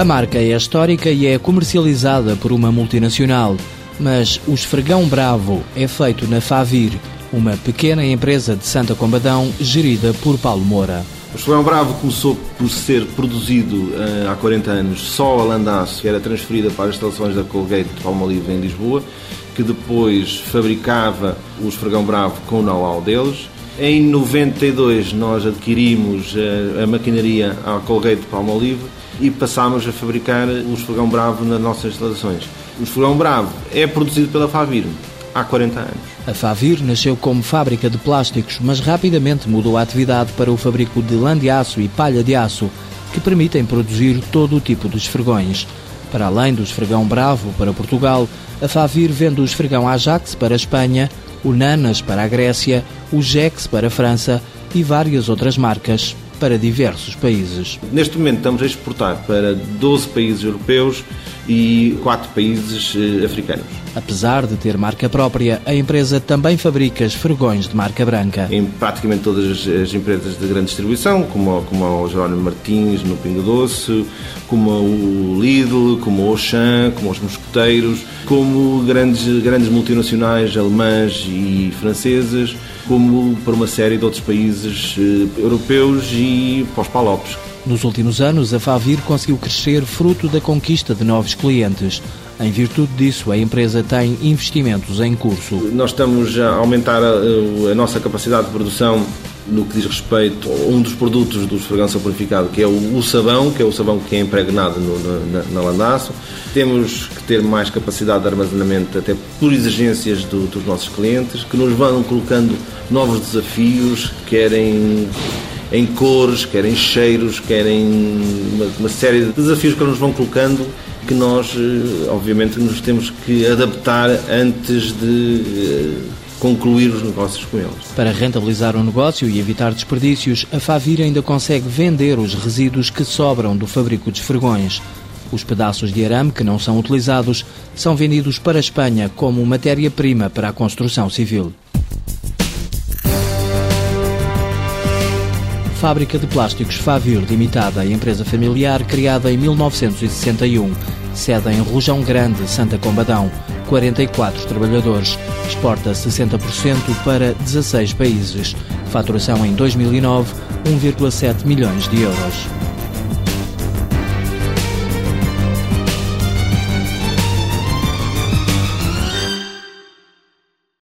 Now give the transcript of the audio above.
A marca é histórica e é comercializada por uma multinacional, mas o esfregão bravo é feito na Favir, uma pequena empresa de Santa Combadão gerida por Paulo Moura. O esfregão bravo começou por ser produzido uh, há 40 anos só a Landaço, que era transferida para as instalações da Colgate de Palmolive em Lisboa, que depois fabricava o esfregão bravo com o know-how deles. Em 92 nós adquirimos a, a maquinaria à Colgate de Palmolive e passámos a fabricar o esfregão bravo nas nossas instalações. O esfregão bravo é produzido pela Favir há 40 anos. A Favir nasceu como fábrica de plásticos, mas rapidamente mudou a atividade para o fabrico de lã de aço e palha de aço, que permitem produzir todo o tipo de esfregões. Para além do esfregão Bravo para Portugal, a Favir vende o esfregão Ajax para a Espanha, o Nanas para a Grécia, o Jex para a França e várias outras marcas para diversos países. Neste momento estamos a exportar para 12 países europeus e 4 países eh, africanos. Apesar de ter marca própria, a empresa também fabrica esfregões de marca branca. Em praticamente todas as empresas de grande distribuição, como, como o Jerónimo Martins no Pingo Doce, como o Lidl, como o Auchan, como os Mosqueteiros, como grandes, grandes multinacionais alemãs e francesas, como para uma série de outros países eh, europeus e pós-palopes. Nos últimos anos, a Favir conseguiu crescer fruto da conquista de novos clientes. Em virtude disso, a empresa tem investimentos em curso. Nós estamos a aumentar a, a nossa capacidade de produção no que diz respeito a um dos produtos do esfregão purificado, que é o, o, sabão, que é o sabão que é impregnado no, na, na landaço. Temos ter mais capacidade de armazenamento, até por exigências do, dos nossos clientes, que nos vão colocando novos desafios, querem em cores, querem cheiros, querem uma, uma série de desafios que nos vão colocando que nós, eh, obviamente, nos temos que adaptar antes de eh, concluir os negócios com eles. Para rentabilizar o negócio e evitar desperdícios, a Favir ainda consegue vender os resíduos que sobram do fabrico de esfregões. Os pedaços de arame que não são utilizados são vendidos para a Espanha como matéria-prima para a construção civil. Fábrica de Plásticos Favir Limitada, empresa familiar criada em 1961. Sede em Rojão Grande, Santa Combadão. 44 trabalhadores. Exporta 60% para 16 países. Faturação em 2009, 1,7 milhões de euros.